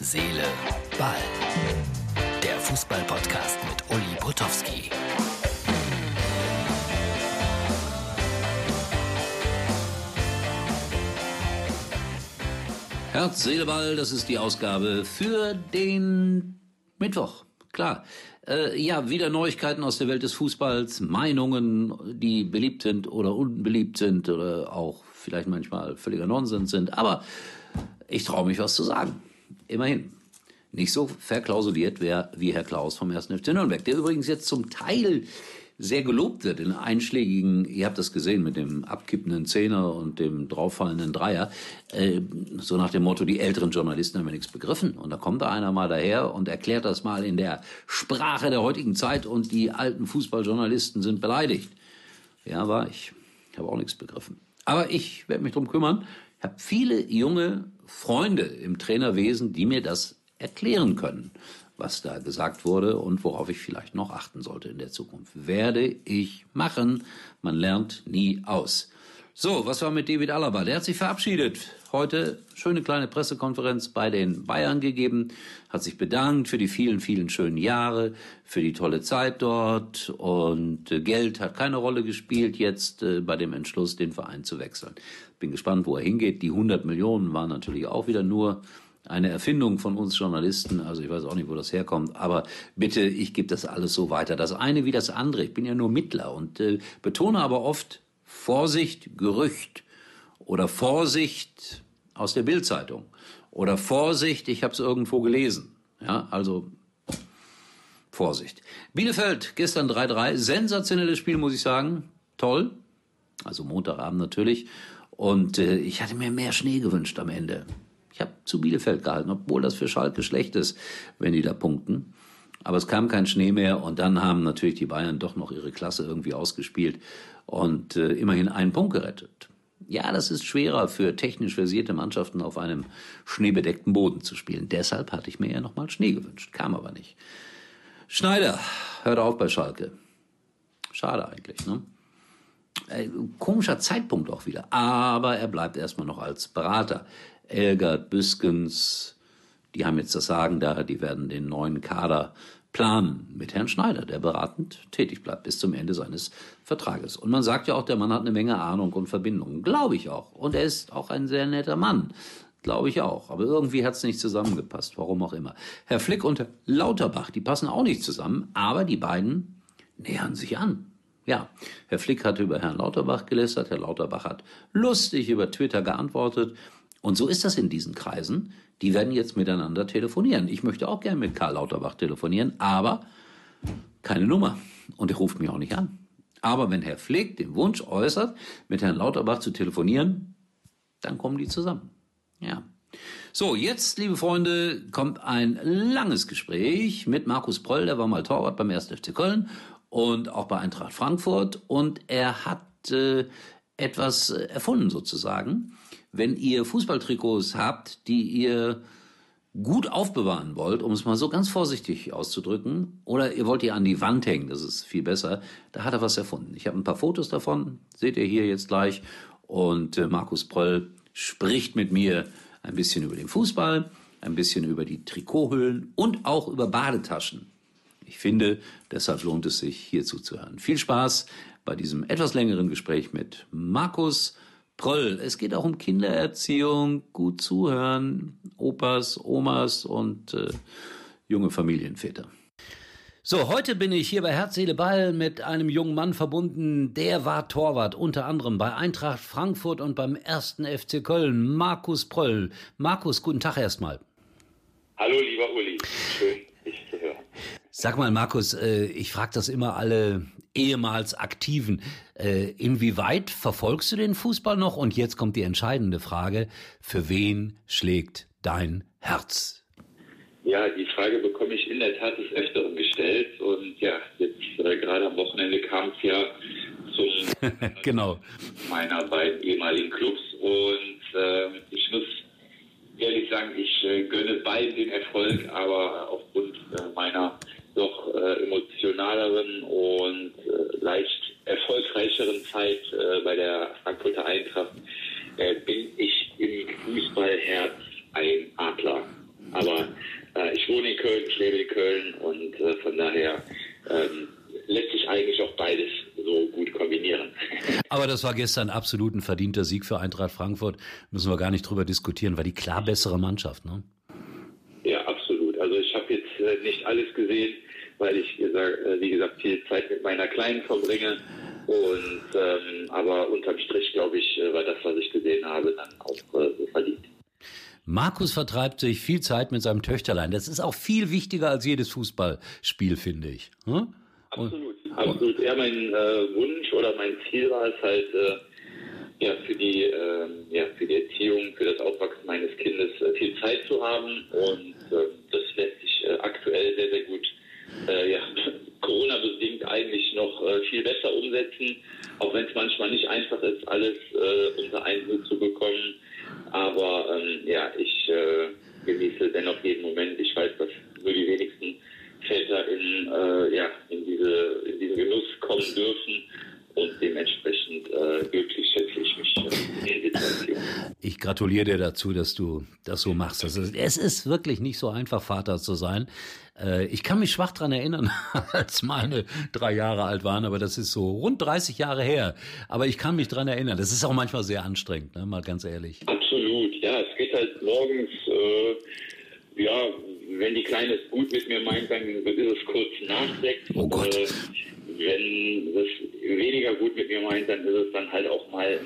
Seele, Ball. Der Fußball-Podcast mit Uli Potowski. Herz, Seele, Ball, das ist die Ausgabe für den Mittwoch. Klar. Äh, ja, wieder Neuigkeiten aus der Welt des Fußballs, Meinungen, die beliebt sind oder unbeliebt sind oder auch vielleicht manchmal völliger Nonsens sind. Aber ich traue mich was zu sagen. Immerhin. Nicht so verklausuliert wie Herr Klaus vom 1. FC Nürnberg, der übrigens jetzt zum Teil sehr gelobt wird in einschlägigen, ihr habt das gesehen mit dem abkippenden Zehner und dem drauffallenden Dreier, äh, so nach dem Motto, die älteren Journalisten haben ja nichts begriffen. Und da kommt da einer mal daher und erklärt das mal in der Sprache der heutigen Zeit und die alten Fußballjournalisten sind beleidigt. Ja, war ich. Ich habe auch nichts begriffen. Aber ich werde mich drum kümmern. Ich habe viele junge Freunde im Trainerwesen, die mir das erklären können was da gesagt wurde und worauf ich vielleicht noch achten sollte in der Zukunft. Werde ich machen. Man lernt nie aus. So, was war mit David Alaba? Der hat sich verabschiedet. Heute schöne kleine Pressekonferenz bei den Bayern gegeben, hat sich bedankt für die vielen, vielen schönen Jahre, für die tolle Zeit dort und Geld hat keine Rolle gespielt jetzt äh, bei dem Entschluss, den Verein zu wechseln. Bin gespannt, wo er hingeht. Die 100 Millionen waren natürlich auch wieder nur eine Erfindung von uns Journalisten. Also ich weiß auch nicht, wo das herkommt. Aber bitte, ich gebe das alles so weiter. Das eine wie das andere. Ich bin ja nur Mittler und äh, betone aber oft Vorsicht, Gerücht oder Vorsicht aus der Bildzeitung oder Vorsicht, ich habe es irgendwo gelesen. Ja, also Vorsicht. Bielefeld gestern 3-3, sensationelles Spiel, muss ich sagen. Toll. Also Montagabend natürlich. Und äh, ich hatte mir mehr Schnee gewünscht am Ende. Ich habe zu Bielefeld gehalten, obwohl das für Schalke schlecht ist, wenn die da punkten. Aber es kam kein Schnee mehr und dann haben natürlich die Bayern doch noch ihre Klasse irgendwie ausgespielt und äh, immerhin einen Punkt gerettet. Ja, das ist schwerer für technisch versierte Mannschaften auf einem schneebedeckten Boden zu spielen. Deshalb hatte ich mir ja nochmal Schnee gewünscht, kam aber nicht. Schneider hört auf bei Schalke. Schade eigentlich, ne? Äh, komischer Zeitpunkt auch wieder. Aber er bleibt erstmal noch als Berater. Elgert, Büskens, die haben jetzt das Sagen da, die werden den neuen Kader planen mit Herrn Schneider, der beratend tätig bleibt bis zum Ende seines Vertrages. Und man sagt ja auch, der Mann hat eine Menge Ahnung und Verbindungen. Glaube ich auch. Und er ist auch ein sehr netter Mann. Glaube ich auch. Aber irgendwie hat es nicht zusammengepasst, warum auch immer. Herr Flick und Herr Lauterbach, die passen auch nicht zusammen, aber die beiden nähern sich an. Ja, Herr Flick hat über Herrn Lauterbach gelästert, Herr Lauterbach hat lustig über Twitter geantwortet und so ist das in diesen Kreisen. Die werden jetzt miteinander telefonieren. Ich möchte auch gerne mit Karl Lauterbach telefonieren, aber keine Nummer. Und er ruft mich auch nicht an. Aber wenn Herr Flick den Wunsch äußert, mit Herrn Lauterbach zu telefonieren, dann kommen die zusammen. Ja. So, jetzt, liebe Freunde, kommt ein langes Gespräch mit Markus Proll, der war mal Torwart beim 1. FC Köln und auch bei Eintracht Frankfurt und er hat äh, etwas erfunden sozusagen wenn ihr Fußballtrikots habt, die ihr gut aufbewahren wollt, um es mal so ganz vorsichtig auszudrücken, oder ihr wollt die an die Wand hängen, das ist viel besser, da hat er was erfunden. Ich habe ein paar Fotos davon, seht ihr hier jetzt gleich, und äh, Markus Pröll spricht mit mir ein bisschen über den Fußball, ein bisschen über die Trikothüllen und auch über Badetaschen. Ich finde, deshalb lohnt es sich, hier zuzuhören. Viel Spaß bei diesem etwas längeren Gespräch mit Markus Proll. Es geht auch um Kindererziehung, gut zuhören, Opas, Omas und äh, junge Familienväter. So, heute bin ich hier bei Herz, Seele, Ball mit einem jungen Mann verbunden. Der war Torwart, unter anderem bei Eintracht Frankfurt und beim ersten FC Köln, Markus Proll. Markus, guten Tag erstmal. Hallo, lieber Uli. Schön, dich zu hören. Sag mal, Markus, äh, ich frage das immer alle ehemals Aktiven. Äh, inwieweit verfolgst du den Fußball noch? Und jetzt kommt die entscheidende Frage. Für wen schlägt dein Herz? Ja, die Frage bekomme ich in der Tat des Öfteren gestellt. Und ja, jetzt äh, gerade am Wochenende kam es ja zum genau. meiner beiden ehemaligen Clubs. Und äh, ich muss ehrlich sagen, ich äh, gönne beiden den Erfolg, aber aufgrund äh, meiner doch äh, emotionaleren und leicht erfolgreicheren Zeit äh, bei der Frankfurter Eintracht äh, bin ich im Fußballherz ein Adler. Aber äh, ich wohne in Köln, ich lebe in Köln und von daher ähm, lässt sich eigentlich auch beides so gut kombinieren. Aber das war gestern absolut ein verdienter Sieg für Eintracht Frankfurt. Müssen wir gar nicht drüber diskutieren, war die klar bessere Mannschaft, ne? Ja, absolut. Also ich habe jetzt nicht alles gesehen, weil ich, äh, wie gesagt, viel Zeit mit meiner Kleinen verbringe. Und ähm, aber unterm Strich, glaube ich, äh, war das, was ich gesehen habe, dann auch äh, so verdient. Markus vertreibt sich viel Zeit mit seinem Töchterlein. Das ist auch viel wichtiger als jedes Fußballspiel, finde ich. Hm? Absolut, absolut. Ja, mein äh, Wunsch oder mein Ziel war es halt, äh, ja, für die, äh, ja, für die Erziehung, für das Aufwachsen meines Kindes viel Zeit zu haben. Und äh, das lässt sich aktuell sehr, sehr gut, äh, ja, Corona-bedingt eigentlich noch äh, viel besser umsetzen, auch wenn es manchmal nicht einfach ist, alles äh, unter einen Hut zu bekommen. Aber ähm, ja, ich äh, genieße dennoch jeden Moment. Ich weiß, dass nur die wenigsten Väter in, äh, ja, in, diese, in diesen Genuss kommen dürfen. Gratuliere dir dazu, dass du das so machst. Das ist, es ist wirklich nicht so einfach, Vater zu sein. Äh, ich kann mich schwach dran erinnern, als meine drei Jahre alt waren, aber das ist so rund 30 Jahre her. Aber ich kann mich dran erinnern. Das ist auch manchmal sehr anstrengend, ne? mal ganz ehrlich. Absolut, ja. Es geht halt morgens, äh, ja, wenn die Kleine es gut mit mir meint, dann ist es kurz nach sechs. Oh Gott. Äh, wenn es weniger gut mit mir meint, dann ist es dann halt auch mal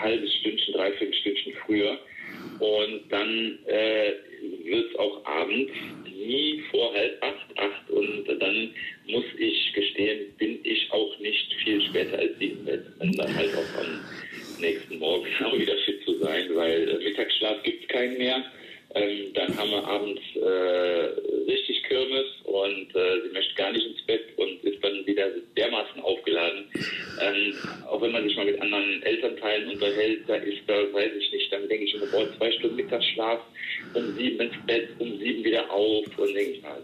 halbes Stündchen, dreiviertel Stündchen früher. Und dann äh, wird es auch abends nie vor halb acht, acht. Und dann muss ich gestehen, bin ich auch nicht viel später als sie im Bett, um dann halt auch am nächsten Morgen auch wieder fit zu sein, weil äh, Mittagsschlaf gibt es keinen mehr. Ähm, dann haben wir abends äh, richtig Kirmes und äh, sie möchte gar nicht ins Bett und ist dann wieder dermaßen aufgeladen. Ähm, auch wenn man sich mal mit anderen Elternteilen unterhält, da ist da, weiß ich nicht, dann denke ich immer, boah, zwei Stunden Mittagsschlaf, um sieben ins Bett, um sieben wieder auf und denke ich mal,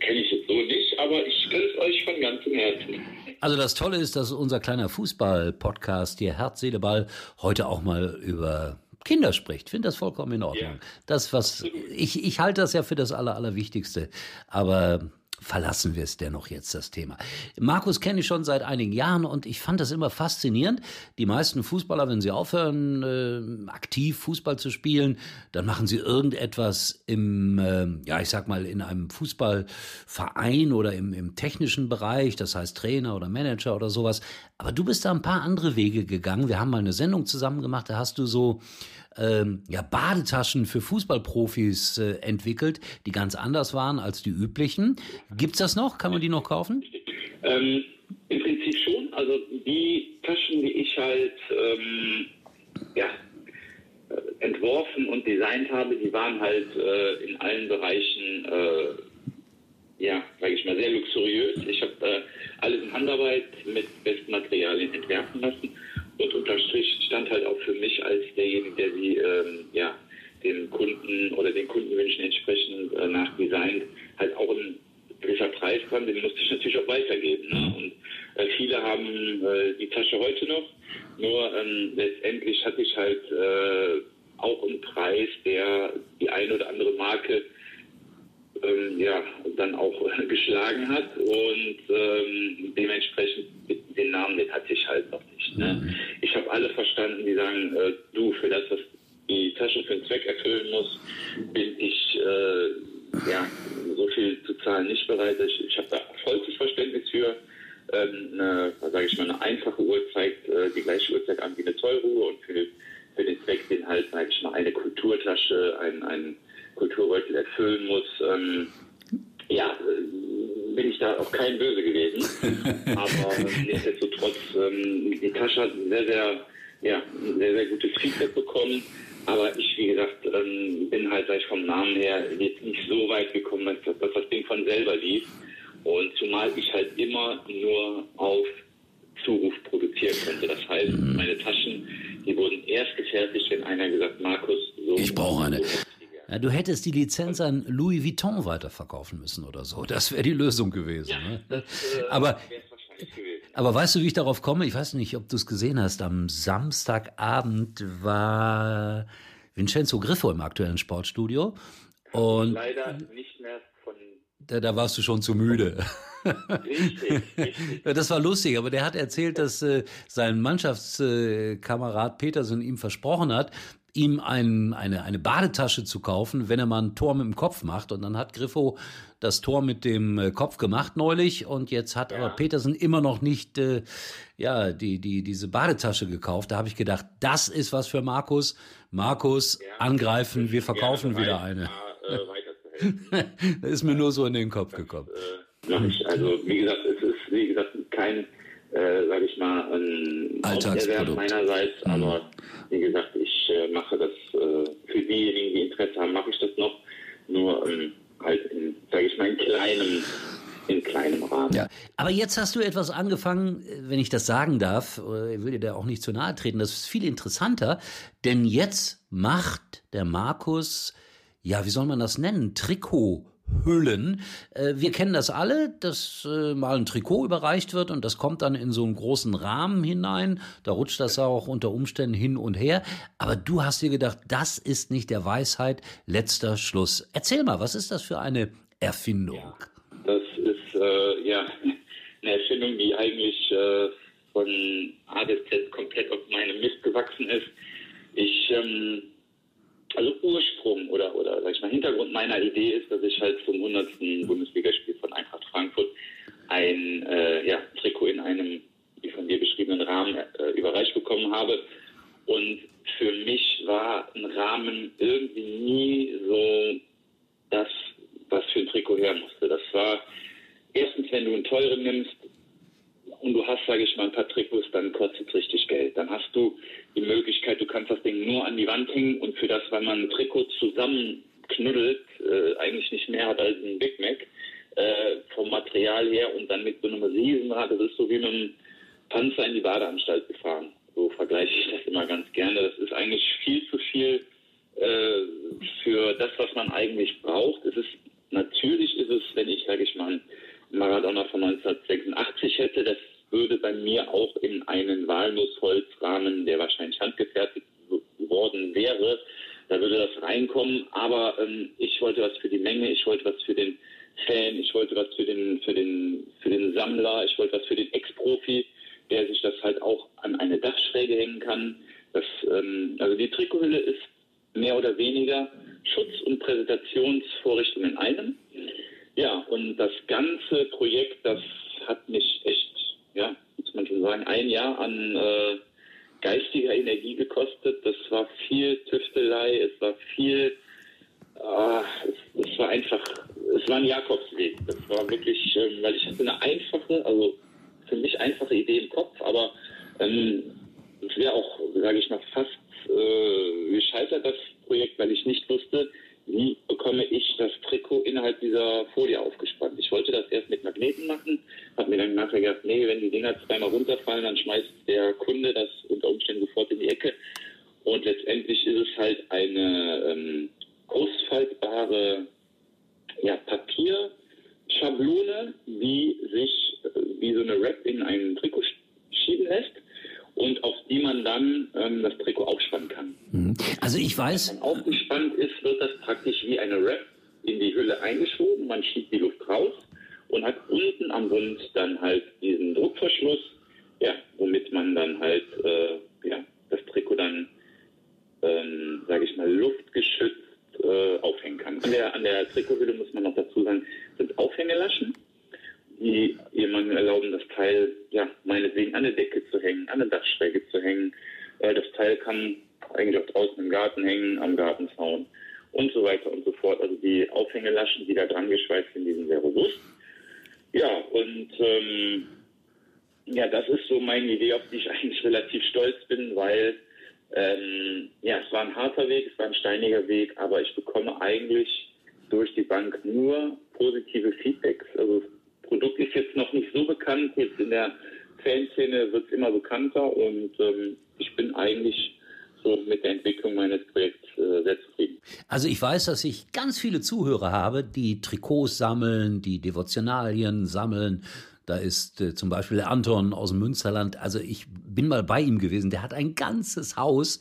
kenne ich jetzt so nicht, aber ich gönne es euch von ganzem Herzen. Also das Tolle ist, dass unser kleiner Fußball-Podcast, hier Herz, Seele, Ball, heute auch mal über Kinder spricht. Finde das vollkommen in Ordnung. Ja. Das, was ich, ich halte das ja für das Aller, Allerwichtigste. Aber verlassen wir es dennoch jetzt das Thema. Markus kenne ich schon seit einigen Jahren und ich fand das immer faszinierend. Die meisten Fußballer, wenn sie aufhören, äh, aktiv Fußball zu spielen, dann machen sie irgendetwas im, äh, ja, ich sag mal, in einem Fußballverein oder im, im technischen Bereich, das heißt Trainer oder Manager oder sowas. Aber du bist da ein paar andere Wege gegangen. Wir haben mal eine Sendung zusammen gemacht, da hast du so ähm, ja, Badetaschen für Fußballprofis äh, entwickelt, die ganz anders waren als die üblichen. Gibt's das noch? Kann man die noch kaufen? Ähm, Im Prinzip schon. Also die Taschen, die ich halt ähm, ja, äh, entworfen und designt habe, die waren halt äh, in allen Bereichen, äh, ja, sage ich mal, sehr luxuriös. Ich habe äh, alles in Handarbeit mit besten Materialien entwerfen lassen und unterm Strich stand halt auch für mich als derjenige, der sie ähm, ja, den Kunden oder den Kundenwünschen entsprechend äh, nachdesignt, halt auch ein gewisser Preis dran, den musste ich natürlich auch weitergeben. Ne? Und äh, viele haben äh, die Tasche heute noch, nur ähm, letztendlich hatte ich halt äh, auch einen Preis, der die eine oder andere Marke ähm, ja, dann auch geschlagen hat und ähm, dementsprechend den Namen, den hatte ich halt noch nicht. Ne? Ich habe alle verstanden, die sagen, äh, du, für das, was die Tasche für einen Zweck erfüllen muss, bin ich äh, ja, so viel zu zahlen nicht bereit. Ich, ich habe da vollstes Verständnis für. Ähm, eine, sage ich mal, eine einfache Uhr zeigt äh, die gleiche Uhrzeit an wie eine teure und für, für den Zweck, den halt, sage ich mal, eine Kulturtasche, ein, ein Kulturbeutel erfüllen muss. Ähm, ja, bin ich da auch kein Böse gewesen. Aber äh, nichtsdestotrotz, ähm, die Tasche hat ein sehr, sehr, ja, sehr, sehr gutes Feedback bekommen. Aber ich, wie gesagt, ähm, bin halt gleich vom Namen her jetzt nicht so weit gekommen, dass, dass das Ding von selber lief. Und zumal ich halt immer nur auf Zuruf produzieren konnte. Das heißt, meine Taschen, die wurden erst gefertigt, wenn einer gesagt, Markus, so. Ich brauche eine. so ich. Ja, du hättest die Lizenz an Louis Vuitton weiterverkaufen müssen oder so. Das wäre die Lösung gewesen. ne? Äh, Aber. Aber weißt du, wie ich darauf komme? Ich weiß nicht, ob du es gesehen hast. Am Samstagabend war Vincenzo Griffo im aktuellen Sportstudio. Und leider nicht mehr von. Da, da warst du schon zu müde. Richtig, richtig. Das war lustig, aber der hat erzählt, dass äh, sein Mannschaftskamerad Petersen ihm versprochen hat, ihm ein, eine, eine Badetasche zu kaufen, wenn er mal ein Tor mit dem Kopf macht. Und dann hat Griffo das Tor mit dem äh, Kopf gemacht neulich und jetzt hat aber Petersen immer noch nicht äh, ja die die diese Badetasche gekauft. Da habe ich gedacht, das ist was für Markus. Markus angreifen, wir verkaufen Gerne wieder bereit, eine. da, äh, das ist mir nur so in den Kopf gekommen. äh, mach ich. Also wie gesagt, es ist wie gesagt kein, äh, sage ich mal, ein Alltagsprodukt. Meinerseits, aber wie gesagt, ich äh, mache das äh, für diejenigen, die Interesse haben, mache ich das noch. Nur ähm, halt in, sage ich mal, in kleinem, in kleinem Rahmen. Ja, aber jetzt hast du etwas angefangen, äh, wenn ich das sagen darf, äh, ich will dir da auch nicht zu nahe treten, das ist viel interessanter, denn jetzt macht der Markus, ja, wie soll man das nennen, Trikothüllen. Äh, Wir kennen das alle, dass äh, mal ein Trikot überreicht wird und das kommt dann in so einen großen Rahmen hinein. Da rutscht das auch unter Umständen hin und her. Aber du hast dir gedacht, das ist nicht der Weisheit letzter Schluss. Erzähl mal, was ist das für eine Erfindung? Das ist äh, ja eine Erfindung, die eigentlich äh, von A bis Z komplett auf meinem Mist gewachsen ist. Ich, ähm, also Ursprung oder, oder sag ich mal, Hintergrund meiner Idee ist, dass ich halt zum 100. Bundesligaspiel von Eintracht Frankfurt ein äh, ja, Trikot in einem, wie von dir beschriebenen Rahmen äh, überreicht bekommen habe. Und für mich war ein Rahmen irgendwie nie so das, was für ein Trikot her musste. Das war erstens, wenn du einen teuren nimmst und du hast, sage ich mal, ein paar Trikots, dann kostet es richtig Geld. Dann hast du die Möglichkeit, du kannst das Ding nur an die Wand hängen und für das, weil man ein Trikot zusammenknuddelt, äh, eigentlich nicht mehr hat als ein Big Mac äh, vom Material her und dann mit so einem Riesenrad, das ist so wie mit einem Panzer in die Badeanstalt gefahren. So vergleiche ich das immer ganz gerne. Das ist eigentlich viel zu viel äh, für das, was man eigentlich braucht. Es ist natürlich ist es, wenn ich, sage ich mal, Maradona von 1986 hätte, das würde bei mir auch in einen Walnussholzrahmen, der wahrscheinlich handgefertigt worden wäre, da würde das reinkommen. Aber ähm, ich wollte was für die Menge, ich wollte was für den Fan, ich wollte was für den für den für den Sammler, ich wollte was für den Ex-Profi, der sich das halt auch an eine Dachschräge hängen kann. Das, ähm, also die Trikothülle ist mehr oder weniger Schutz- und Präsentationsvorrichtung in einem. Ja, und das ganze Projekt, das hat mich echt, ja, muss man schon sagen, ein Jahr an äh, Energie gekostet. Das war viel Tüftelei, es war viel, äh, es, es war einfach, es war ein Jakobsweg. Das war wirklich, ähm, weil ich hatte eine einfache, also für mich einfache Idee im Kopf, aber ähm, es wäre auch, sage ich mal, fast äh, gescheitert, das Projekt, weil ich nicht wusste, wie bekomme ich das Trikot innerhalb dieser Folie aufgespannt. Ich wollte das erst mit Magneten machen, habe mir dann nachher gedacht, nee, wenn die Dinger zweimal runterfallen, dann schmeißt der Kunde das unter Umständen sofort in die Ecke. Und letztendlich ist es halt eine ähm, ausfaltbare ja, Papierschablone, die sich äh, wie so eine Wrap in ein Trikot schieben lässt und auf die man dann ähm, das Trikot aufspannen kann. Also ich weiß, Wenn aufgespannt ist, wird das praktisch wie eine Wrap in die Hülle eingeschoben. Man schiebt die Luft raus und hat unten am Bund dann halt diesen Druckverschluss, ja, womit man dann halt äh, ja, das Trikot dann, ähm, sage ich mal, luftgeschützt äh, aufhängen kann. An der, an der Trikothülle muss man noch dazu sagen, sind Aufhängelaschen, die jemandem erlauben, das Teil, ja, meinetwegen an der Decke zu hängen, an der Dachschräge zu hängen. Äh, das Teil kann eigentlich auch draußen im Garten hängen, am Gartenzaun und so weiter und so fort. Also die Aufhängelaschen, die da dran geschweißt sind, die sind sehr robust. Ja, und ähm, ja, das ist so meine Idee, auf die ich eigentlich relativ stolz bin, weil ähm, ja, es war ein harter Weg, es war ein steiniger Weg, aber ich bekomme eigentlich durch die Bank nur positive Feedbacks. Also das Produkt ist jetzt noch nicht so bekannt, jetzt in der Fanszene wird es immer bekannter und ähm, ich bin eigentlich so mit der Entwicklung meines Projekts äh, sehr zufrieden. Also ich weiß, dass ich ganz viele Zuhörer habe, die Trikots sammeln, die Devotionalien sammeln. Da ist äh, zum Beispiel der Anton aus dem Münsterland. Also ich bin mal bei ihm gewesen. Der hat ein ganzes Haus,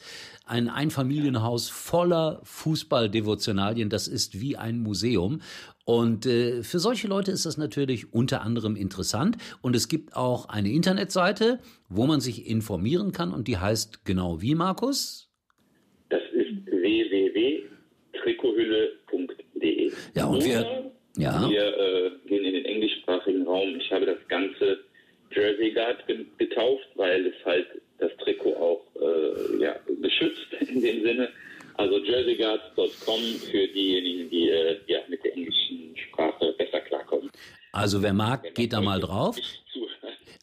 ein Einfamilienhaus voller Fußballdevotionalien. Das ist wie ein Museum. Und äh, für solche Leute ist das natürlich unter anderem interessant. Und es gibt auch eine Internetseite, wo man sich informieren kann. Und die heißt genau wie, Markus? Das ist www.trikothülle.de. Ja, und wir, ja. wir äh, gehen in den englischsprachigen Raum. Ich habe das Ganze Jersey Guard getauft, weil es halt das Trikot auch äh, ja, beschützt in dem Sinne. Also jerseyguards.com für diejenigen, die äh, ja, mit der englischen Sprache besser klarkommen. Also wer mag, geht da mal drauf.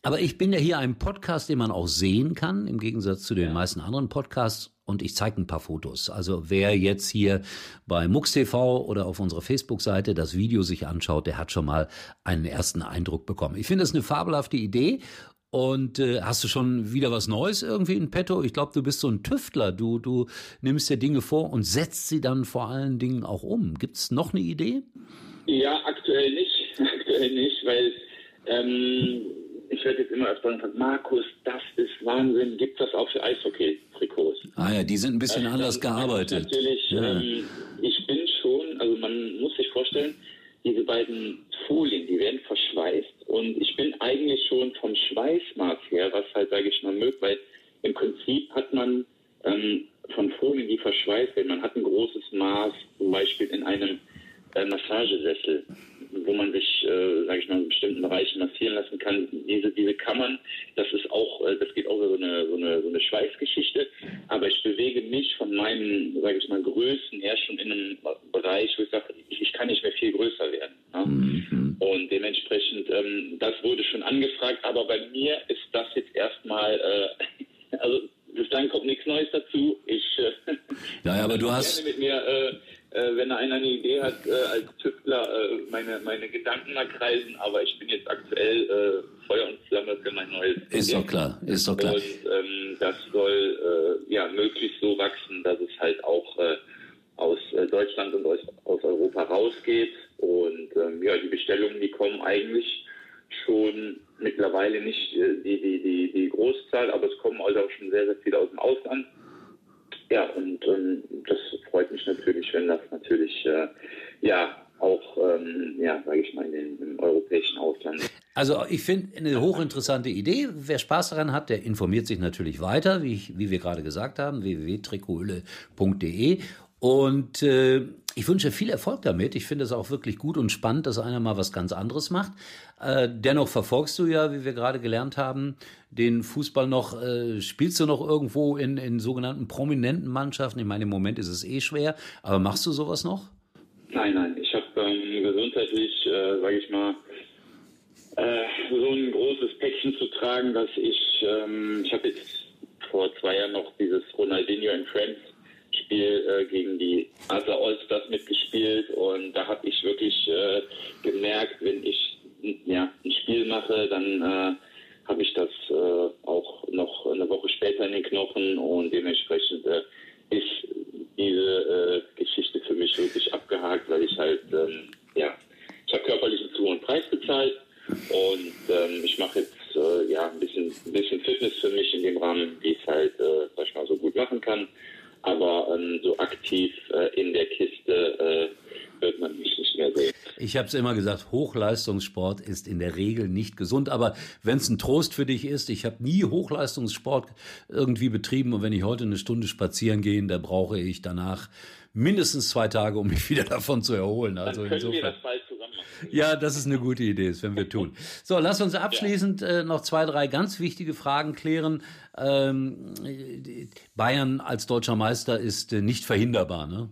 Aber ich bin ja hier ein Podcast, den man auch sehen kann, im Gegensatz zu den ja. meisten anderen Podcasts. Und ich zeige ein paar Fotos. Also wer jetzt hier bei MUX TV oder auf unserer Facebook-Seite das Video sich anschaut, der hat schon mal einen ersten Eindruck bekommen. Ich finde das eine fabelhafte Idee. Und äh, hast du schon wieder was Neues irgendwie in petto? Ich glaube, du bist so ein Tüftler. Du, du nimmst dir Dinge vor und setzt sie dann vor allen Dingen auch um. Gibt es noch eine Idee? Ja, aktuell nicht. Aktuell nicht, weil ähm, ich werde jetzt immer öfter gefragt, Markus, das ist Wahnsinn. Gibt das auch für Eishockey-Trikots? Ah ja, die sind ein bisschen das anders gearbeitet. Natürlich, ja. ähm, ich bin schon, also man muss sich vorstellen, diese beiden Folien, die werden verschweißt und ich bin eigentlich schon vom Schweißmaß her, was halt, sage ich mal, möglich, weil im Prinzip hat man ähm, von Folien, die verschweißt werden, man hat ein großes Maß, zum Beispiel in einem äh, Massagesessel wo man sich, äh, sage ich mal, in bestimmten Bereichen massieren lassen kann. Diese, diese Kammern, das ist auch, äh, das geht auch so eine, so eine, so eine Schweißgeschichte. Aber ich bewege mich von meinen, sage ich mal, Größen her schon in einem Bereich, wo ich sage, ich, ich kann nicht mehr viel größer werden. Ne? Mhm. Und dementsprechend, ähm, das wurde schon angefragt, aber bei mir ist das jetzt erstmal, äh, also bislang kommt nichts Neues dazu. Ich äh, ja, aber du hast gerne mit mir äh, äh, wenn einer eine Idee hat, äh, als Tüftler äh, meine, meine Gedanken mal kreisen, aber ich bin jetzt aktuell äh, Feuer und Flamme für mein neues Projekt. Ist doch klar, ist doch klar. Und ähm, das soll äh, ja möglichst so wachsen, dass es halt auch aus Deutschland und aus, aus Europa rausgeht. Und ähm, ja, die Bestellungen, die kommen eigentlich schon mittlerweile nicht die, die, die, die Großzahl, aber es kommen also auch schon sehr, sehr viele aus dem Ausland. Ja, und ähm, das freut mich natürlich, wenn das natürlich äh, ja auch, ähm, ja, sage ich mal, in den, im europäischen Ausland. Also ich finde eine hochinteressante Idee. Wer Spaß daran hat, der informiert sich natürlich weiter, wie, ich, wie wir gerade gesagt haben, www.trikohülle.de. Und äh, ich wünsche viel Erfolg damit. Ich finde es auch wirklich gut und spannend, dass einer mal was ganz anderes macht. Äh, dennoch verfolgst du ja, wie wir gerade gelernt haben, den Fußball noch. Äh, spielst du noch irgendwo in, in sogenannten prominenten Mannschaften? Ich meine, im Moment ist es eh schwer, aber machst du sowas noch? Nein, nein. Ich habe ähm, gesundheitlich, äh, sage ich mal, äh, so ein großes Päckchen zu tragen, dass ich, ähm, ich habe jetzt vor zwei Jahren noch dieses Ronaldinho and Friends Spiel äh, gegen die Asa Allstars mitgespielt und da habe ich wirklich äh, gemerkt, wenn ich ja, ein Spiel mache, dann äh, habe ich das äh, auch noch eine Woche später in den Knochen und dementsprechend äh, ist diese äh, Geschichte für mich wirklich abgehakt, weil ich halt, ähm, ja, ich habe körperlichen zu hohen Preis bezahlt und ähm, ich mache jetzt äh, ja ein bisschen, ein bisschen Fitness für mich in dem Rahmen, wie ich es halt, äh, sag ich mal, so gut machen kann aber ähm, so aktiv äh, in der Kiste äh, wird man mich nicht mehr sehen. Ich habe es immer gesagt, Hochleistungssport ist in der Regel nicht gesund, aber wenn es ein Trost für dich ist, ich habe nie Hochleistungssport irgendwie betrieben und wenn ich heute eine Stunde spazieren gehe, da brauche ich danach mindestens zwei Tage, um mich wieder davon zu erholen. Also Dann können insofern. wir das bald ja, das ist eine gute Idee, das werden wir tun. So, lass uns abschließend äh, noch zwei, drei ganz wichtige Fragen klären. Ähm, Bayern als deutscher Meister ist äh, nicht verhinderbar, ne?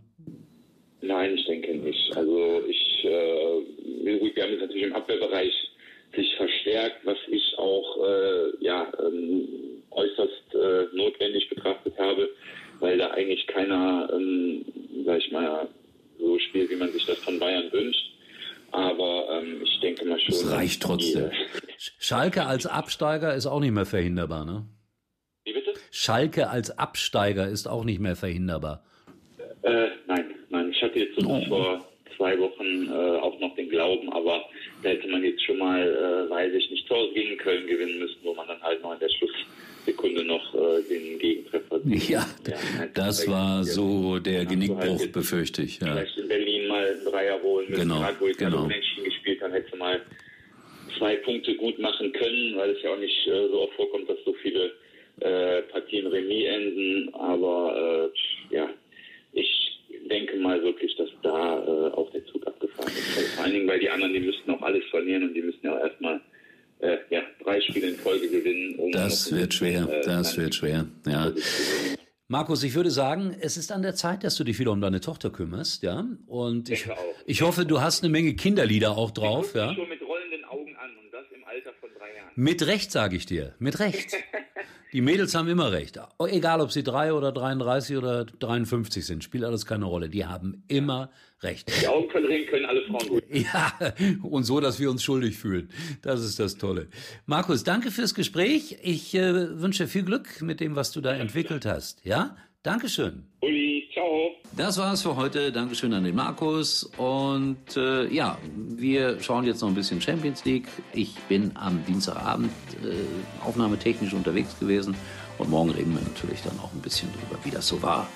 Nein, ich denke nicht. Also ich, äh, im Abwehrbereich sich verstärkt, was ich auch äh, ja, ähm, äußerst äh, notwendig betrachtet habe, weil da eigentlich keiner, ähm, sag ich mal, so spielt, wie man sich das von Bayern wünscht. Aber ähm, ich denke mal schon. Es reicht trotzdem. Schalke als Absteiger ist auch nicht mehr verhinderbar, ne? Wie bitte? Schalke als Absteiger ist auch nicht mehr verhinderbar. Äh, nein, nein. Ich hatte jetzt so oh. vor zwei Wochen äh, auch noch den Glauben, aber da hätte man jetzt schon mal, äh, weiß ich nicht, zu Hause gegen Köln gewinnen müssen, wo man dann halt noch in der Schluss Sekunde noch äh, den Gegentreffer. Ja, ja das war so der Genickbruch, halt befürchte ich. Ja. Vielleicht in Berlin mal einen Dreier holen müssen, genau, wo ich genau. Menschen gespielt habe, hätte mal zwei Punkte gut machen können, weil es ja auch nicht äh, so oft vorkommt, dass so viele äh, Partien Remis enden. Aber äh, ja, ich denke mal wirklich, dass da äh, auch der Zug abgefahren ist. Vor allen Dingen, weil die anderen, die müssten auch alles verlieren und die müssen ja auch erstmal äh, ja, drei Spiele in Folge gewinnen. Um das wird schwer, äh, das wird schwer, ja. Markus, ich würde sagen, es ist an der Zeit, dass du dich wieder um deine Tochter kümmerst, ja. Und ich, ich hoffe, du hast eine Menge Kinderlieder auch drauf, ja. Schon mit rollenden Augen an und das im Alter von drei Jahren. Mit Recht, sage ich dir, mit Recht. Die Mädels haben immer recht. Egal, ob sie drei oder 33 oder 53 sind, spielt alles keine Rolle. Die haben immer recht. Die Augen können reden, können alle Frauen gut. Ja, und so, dass wir uns schuldig fühlen. Das ist das Tolle. Markus, danke fürs Gespräch. Ich äh, wünsche viel Glück mit dem, was du da entwickelt hast. Ja? Dankeschön. Uli, ciao. Das war's für heute. Dankeschön an den Markus. Und äh, ja, wir schauen jetzt noch ein bisschen Champions League. Ich bin am Dienstagabend äh, aufnahmetechnisch unterwegs gewesen. Und morgen reden wir natürlich dann auch ein bisschen drüber, wie das so war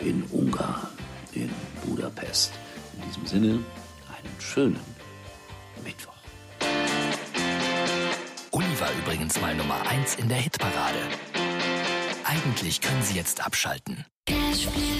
in Ungarn, in Budapest. In diesem Sinne, einen schönen Mittwoch. Uli war übrigens mal Nummer 1 in der Hitparade. Eigentlich können Sie jetzt abschalten. Cashflow.